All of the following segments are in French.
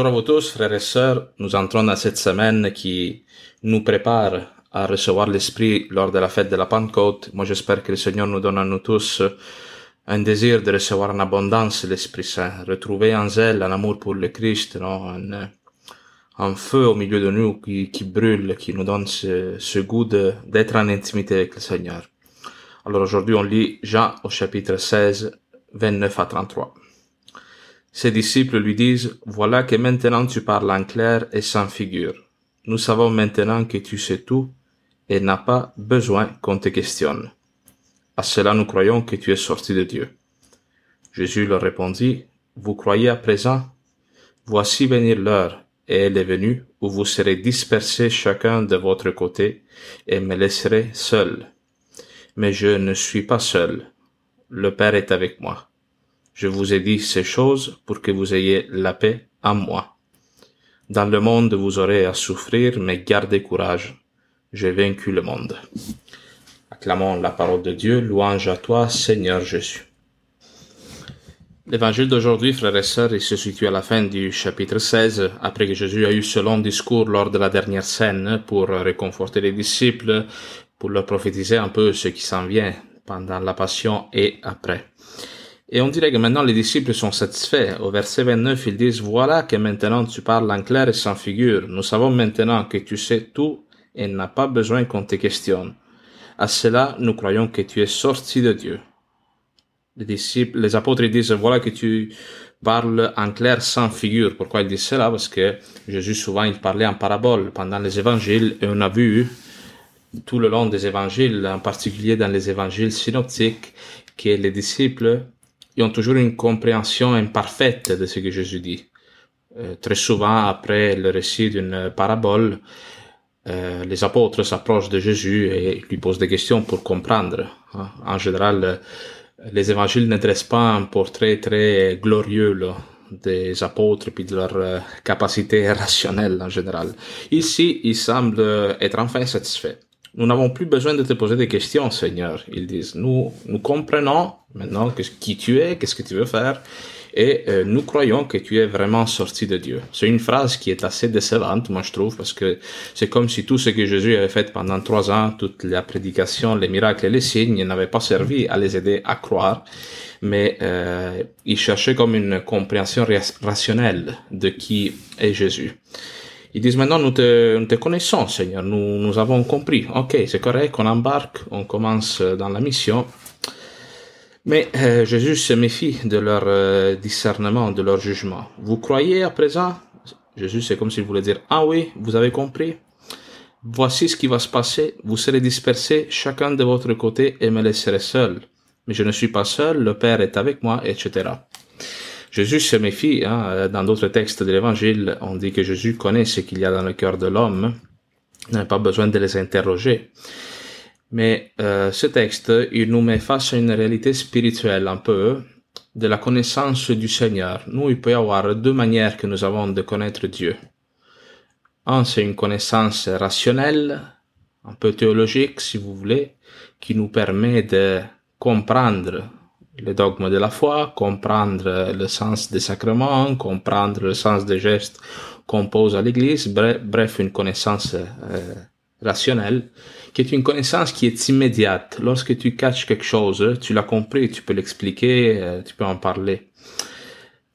Bonjour à vous tous, frères et sœurs. Nous entrons dans cette semaine qui nous prépare à recevoir l'Esprit lors de la fête de la Pentecôte. Moi, j'espère que le Seigneur nous donne à nous tous un désir de recevoir en abondance l'Esprit Saint, retrouver un zèle, un amour pour le Christ, non? Un, feu au milieu de nous qui, qui brûle, qui nous donne ce, ce goût d'être en intimité avec le Seigneur. Alors aujourd'hui, on lit Jean au chapitre 16, 29 à 33. Ses disciples lui disent, Voilà que maintenant tu parles en clair et sans figure. Nous savons maintenant que tu sais tout et n'as pas besoin qu'on te questionne. À cela nous croyons que tu es sorti de Dieu. Jésus leur répondit, Vous croyez à présent? Voici venir l'heure, et elle est venue, où vous serez dispersés chacun de votre côté, et me laisserez seul. Mais je ne suis pas seul. Le Père est avec moi. Je vous ai dit ces choses pour que vous ayez la paix en moi. Dans le monde vous aurez à souffrir, mais gardez courage. J'ai vaincu le monde. Acclamons la parole de Dieu, louange à toi, Seigneur Jésus. L'évangile d'aujourd'hui, frères et sœurs, il se situe à la fin du chapitre 16, après que Jésus a eu ce long discours lors de la dernière scène pour réconforter les disciples, pour leur prophétiser un peu ce qui s'en vient pendant la passion et après. Et on dirait que maintenant les disciples sont satisfaits. Au verset 29, ils disent, voilà que maintenant tu parles en clair et sans figure. Nous savons maintenant que tu sais tout et n'a pas besoin qu'on te questionne. À cela, nous croyons que tu es sorti de Dieu. Les disciples, les apôtres disent, voilà que tu parles en clair sans figure. Pourquoi ils disent cela? Parce que Jésus souvent il parlait en parabole pendant les évangiles et on a vu tout le long des évangiles, en particulier dans les évangiles synoptiques, que les disciples ils ont toujours une compréhension imparfaite de ce que Jésus dit. Euh, très souvent, après le récit d'une parabole, euh, les apôtres s'approchent de Jésus et lui posent des questions pour comprendre. Hein. En général, les évangiles ne dressent pas un portrait très glorieux des apôtres puis de leur euh, capacité rationnelle en général. Ici, ils semblent être enfin satisfaits. Nous n'avons plus besoin de te poser des questions, Seigneur. Ils disent, nous, nous comprenons maintenant qui tu es, qu'est-ce que tu veux faire, et euh, nous croyons que tu es vraiment sorti de Dieu. C'est une phrase qui est assez décevante, moi je trouve, parce que c'est comme si tout ce que Jésus avait fait pendant trois ans, toute la prédication, les miracles et les signes, n'avaient pas servi à les aider à croire, mais euh, il cherchait comme une compréhension rationnelle de qui est Jésus. Ils disent maintenant nous te, nous te connaissons Seigneur, nous, nous avons compris. Ok, c'est correct, on embarque, on commence dans la mission. Mais euh, Jésus se méfie de leur euh, discernement, de leur jugement. Vous croyez à présent? Jésus, c'est comme s'il voulait dire, ah oui, vous avez compris Voici ce qui va se passer, vous serez dispersés chacun de votre côté et me laisserez seul. Mais je ne suis pas seul, le Père est avec moi, etc. Jésus se méfie. Hein, dans d'autres textes de l'Évangile, on dit que Jésus connaît ce qu'il y a dans le cœur de l'homme. Il n'a pas besoin de les interroger. Mais euh, ce texte, il nous met face à une réalité spirituelle un peu de la connaissance du Seigneur. Nous, il peut y avoir deux manières que nous avons de connaître Dieu. Un, c'est une connaissance rationnelle, un peu théologique, si vous voulez, qui nous permet de comprendre le dogme de la foi, comprendre le sens des sacrements, comprendre le sens des gestes qu'on pose à l'Église, bref, une connaissance euh, rationnelle, qui est une connaissance qui est immédiate. Lorsque tu catches quelque chose, tu l'as compris, tu peux l'expliquer, euh, tu peux en parler.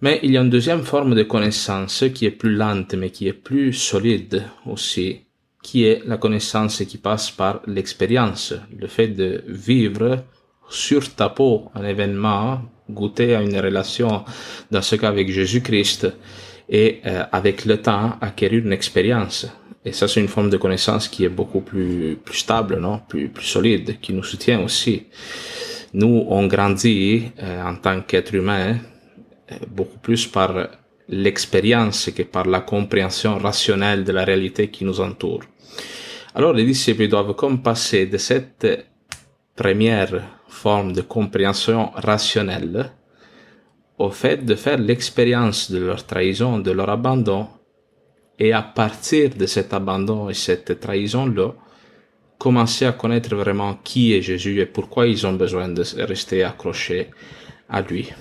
Mais il y a une deuxième forme de connaissance qui est plus lente, mais qui est plus solide aussi, qui est la connaissance qui passe par l'expérience, le fait de vivre sur ta peau un événement, goûter à une relation, dans ce cas avec Jésus-Christ, et euh, avec le temps acquérir une expérience. Et ça, c'est une forme de connaissance qui est beaucoup plus, plus stable, non, plus, plus solide, qui nous soutient aussi. Nous, on grandit euh, en tant qu'être humain euh, beaucoup plus par l'expérience que par la compréhension rationnelle de la réalité qui nous entoure. Alors les disciples doivent comme passer de cette première forme de compréhension rationnelle au fait de faire l'expérience de leur trahison, de leur abandon, et à partir de cet abandon et cette trahison-là, commencer à connaître vraiment qui est Jésus et pourquoi ils ont besoin de rester accrochés à lui.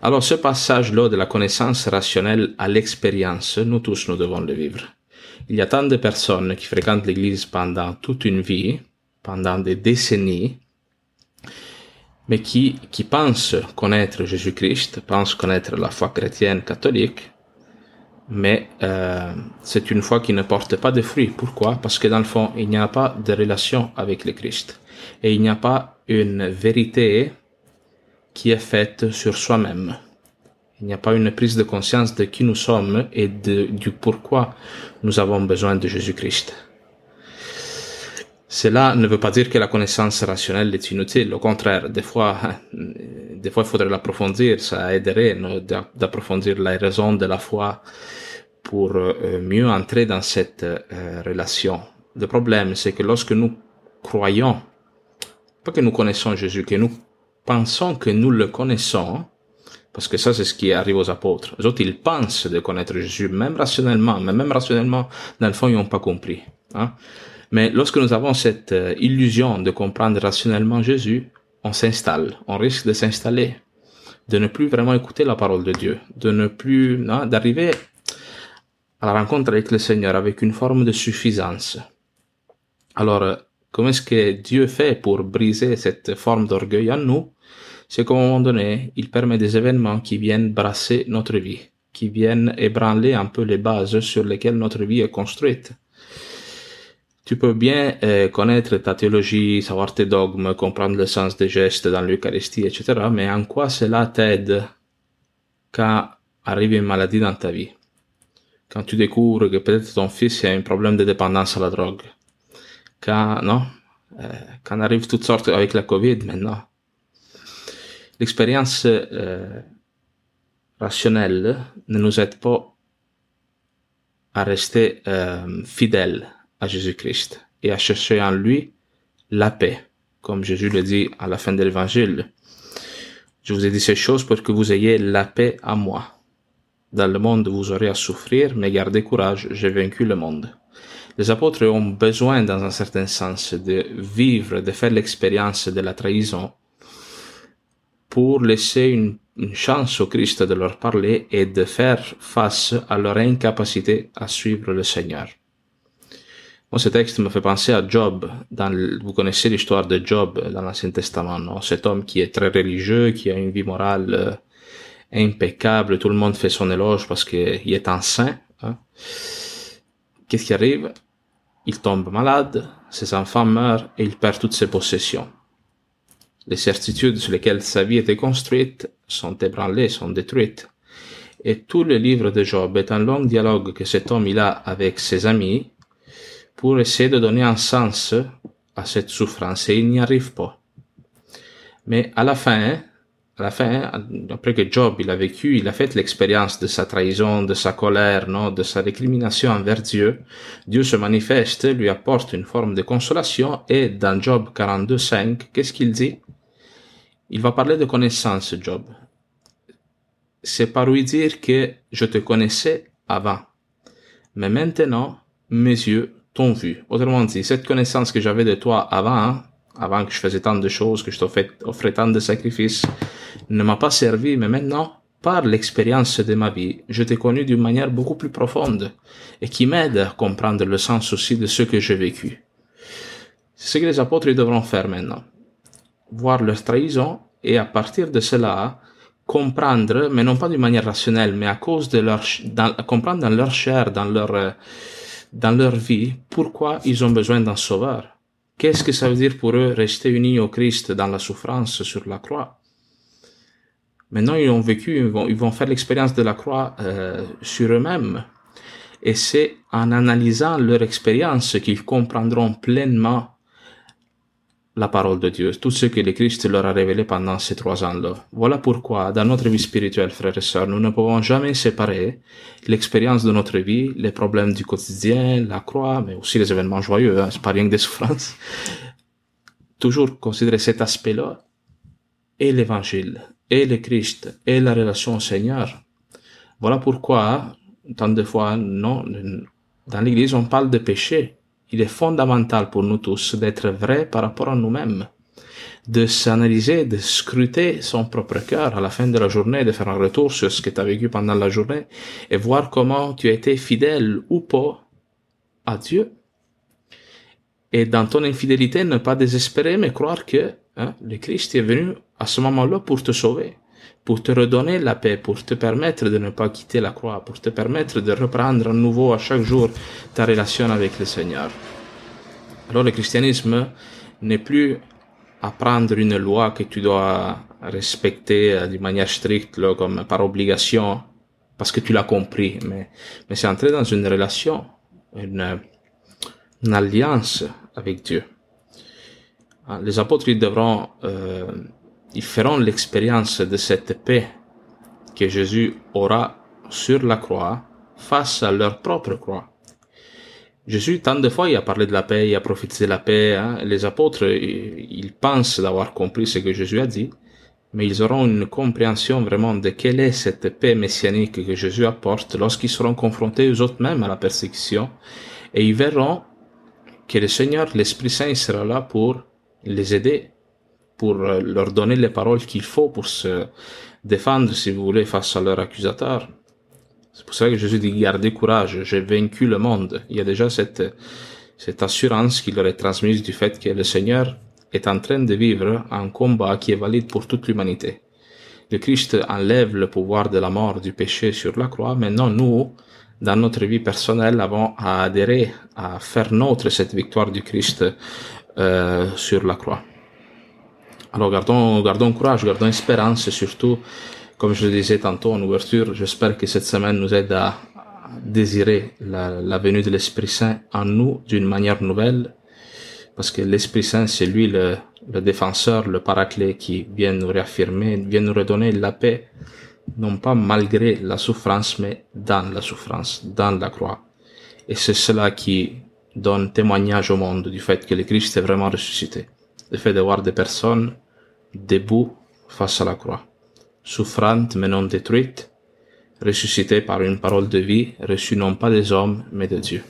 Alors ce passage-là de la connaissance rationnelle à l'expérience, nous tous nous devons le vivre. Il y a tant de personnes qui fréquentent l'Église pendant toute une vie, pendant des décennies, mais qui, qui pensent connaître Jésus-Christ, pensent connaître la foi chrétienne catholique, mais euh, c'est une foi qui ne porte pas de fruits. Pourquoi? Parce que dans le fond, il n'y a pas de relation avec le Christ. Et il n'y a pas une vérité qui est faite sur soi-même. Il n'y a pas une prise de conscience de qui nous sommes et du pourquoi nous avons besoin de Jésus-Christ. Cela ne veut pas dire que la connaissance rationnelle est inutile. Au contraire, des fois, des fois, il faudrait l'approfondir. Ça aiderait d'approfondir la raison de la foi pour euh, mieux entrer dans cette euh, relation. Le problème, c'est que lorsque nous croyons, pas que nous connaissons Jésus, que nous pensons que nous le connaissons, parce que ça, c'est ce qui arrive aux apôtres. Les autres, ils pensent de connaître Jésus, même rationnellement, mais même rationnellement, dans le fond, ils n'ont pas compris. Hein? Mais lorsque nous avons cette euh, illusion de comprendre rationnellement Jésus, on s'installe, on risque de s'installer, de ne plus vraiment écouter la parole de Dieu, de ne plus, d'arriver à la rencontre avec le Seigneur avec une forme de suffisance. Alors, euh, comment est-ce que Dieu fait pour briser cette forme d'orgueil en nous? C'est qu'à un moment donné, il permet des événements qui viennent brasser notre vie, qui viennent ébranler un peu les bases sur lesquelles notre vie est construite. Tu peux bien euh, connaître ta théologie, savoir tes dogmes, comprendre le sens des gestes dans l'Eucharistie, etc. Mais en quoi cela t'aide quand arrive une maladie dans ta vie? Quand tu découvres que peut-être ton fils a un problème de dépendance à la drogue. Quand, non euh, Quand arrive toutes sortes avec la Covid maintenant. L'expérience euh, rationnelle ne nous aide pas à rester euh, fidèles Jésus-Christ et à chercher en lui la paix, comme Jésus le dit à la fin de l'évangile. Je vous ai dit ces choses pour que vous ayez la paix à moi. Dans le monde, vous aurez à souffrir, mais gardez courage, j'ai vaincu le monde. Les apôtres ont besoin, dans un certain sens, de vivre, de faire l'expérience de la trahison pour laisser une, chance au Christ de leur parler et de faire face à leur incapacité à suivre le Seigneur. Moi, ce texte me fait penser à Job. Dans vous connaissez l'histoire de Job dans l'Ancien Testament, non? Cet homme qui est très religieux, qui a une vie morale euh, impeccable, tout le monde fait son éloge parce qu'il est un saint. Hein? Qu'est-ce qui arrive? Il tombe malade, ses enfants meurent et il perd toutes ses possessions. Les certitudes sur lesquelles sa vie était construite sont ébranlées, sont détruites. Et tout le livre de Job est un long dialogue que cet homme il a avec ses amis, pour essayer de donner un sens à cette souffrance et il n'y arrive pas. Mais à la fin, à la fin, après que Job il a vécu, il a fait l'expérience de sa trahison, de sa colère, non, de sa récrimination envers Dieu. Dieu se manifeste, lui apporte une forme de consolation et dans Job 42.5, qu'est-ce qu'il dit? Il va parler de connaissance, Job. C'est par lui dire que je te connaissais avant. Mais maintenant, mes yeux t'ont vu. Autrement dit, cette connaissance que j'avais de toi avant, hein, avant que je faisais tant de choses, que je t'offrais tant de sacrifices, ne m'a pas servi, mais maintenant, par l'expérience de ma vie, je t'ai connu d'une manière beaucoup plus profonde et qui m'aide à comprendre le sens aussi de ce que j'ai vécu. C'est ce que les apôtres devront faire maintenant. Voir leur trahison et à partir de cela, comprendre, mais non pas d'une manière rationnelle, mais à cause de leur, comprendre dans leur chair, dans leur, dans leur vie pourquoi ils ont besoin d'un sauveur? Qu'est-ce que ça veut dire pour eux rester unis au Christ dans la souffrance sur la croix? Maintenant, ils ont vécu, ils vont, ils faire l'expérience de la croix euh, sur eux-mêmes. Et c'est en analysant leur expérience qu'ils comprendront pleinement la parole de Dieu, tout ce que le Christ leur a révélé pendant ces trois ans-là. Voilà pourquoi, dans notre vie spirituelle, frères et sœurs, nous ne pouvons jamais séparer l'expérience de notre vie, les problèmes du quotidien, la croix, mais aussi les événements joyeux, hein, c'est pas rien que des souffrances. Toujours considérer cet aspect-là et l'évangile, et le Christ, et la relation au Seigneur. Voilà pourquoi, tant de fois, non, dans l'église, on parle de péché il est fondamental pour nous tous d'être vrai par rapport à nous-mêmes, de s'analyser, de scruter son propre cœur à la fin de la journée, de faire un retour sur ce que tu as vécu pendant la journée et voir comment tu as été fidèle ou pas à Dieu. Et dans ton infidélité, ne pas désespérer, mais croire que hein, le Christ est venu à ce moment-là pour te sauver pour te redonner la paix, pour te permettre de ne pas quitter la croix, pour te permettre de reprendre à nouveau à chaque jour ta relation avec le Seigneur. Alors le christianisme n'est plus apprendre une loi que tu dois respecter euh, d'une manière stricte, comme par obligation, parce que tu l'as compris, mais, mais c'est entrer dans une relation, une, alliance avec Dieu. Ah, les apôtres, devront euh, ils feront l'expérience de cette paix que Jésus aura sur la croix face à leur propre croix. Jésus, tant de fois, il a parlé de la paix, il a profité de la paix. Hein. Les apôtres, ils pensent d'avoir compris ce que Jésus a dit, mais ils auront une compréhension vraiment de quelle est cette paix messianique que Jésus apporte lorsqu'ils seront confrontés eux autres mêmes à la persécution. Et ils verront que le Seigneur, l'Esprit Saint, sera là pour les aider pour euh, leur donner les paroles qu'il faut pour se défendre, si vous voulez, face à leur accusateur. C'est pour ça que Jésus dit gardez courage, j'ai vaincu le monde. Il y a déjà cette, cette assurance qu'il leur est transmise du fait que le Seigneur est en train de vivre un combat qui est valide pour toute l'humanité. Le Christ enlève le pouvoir de la mort, du péché sur la croix. Maintenant, nous, dans notre vie personnelle, avons à adhérer, à faire nôtre cette victoire du Christ euh, sur la croix. Alors gardons, gardons courage, gardons espérance et surtout, comme je le disais tantôt en ouverture, j'espère que cette semaine nous aide à désirer la, venue de l'Esprit Saint en nous d'une manière nouvelle, parce que l'Esprit Saint, c'est lui le, le défenseur, le paraclet qui vient nous réaffirmer, vient nous redonner la paix, non pas malgré la souffrance, mais dans la souffrance, dans la croix. Et c'est cela qui donne témoignage au monde du fait que le Christ est vraiment ressuscité. Le fait de voir des personnes debout face à la croix, souffrante mais non détruite, ressuscitée par une parole de vie reçue non pas des hommes mais de Dieu.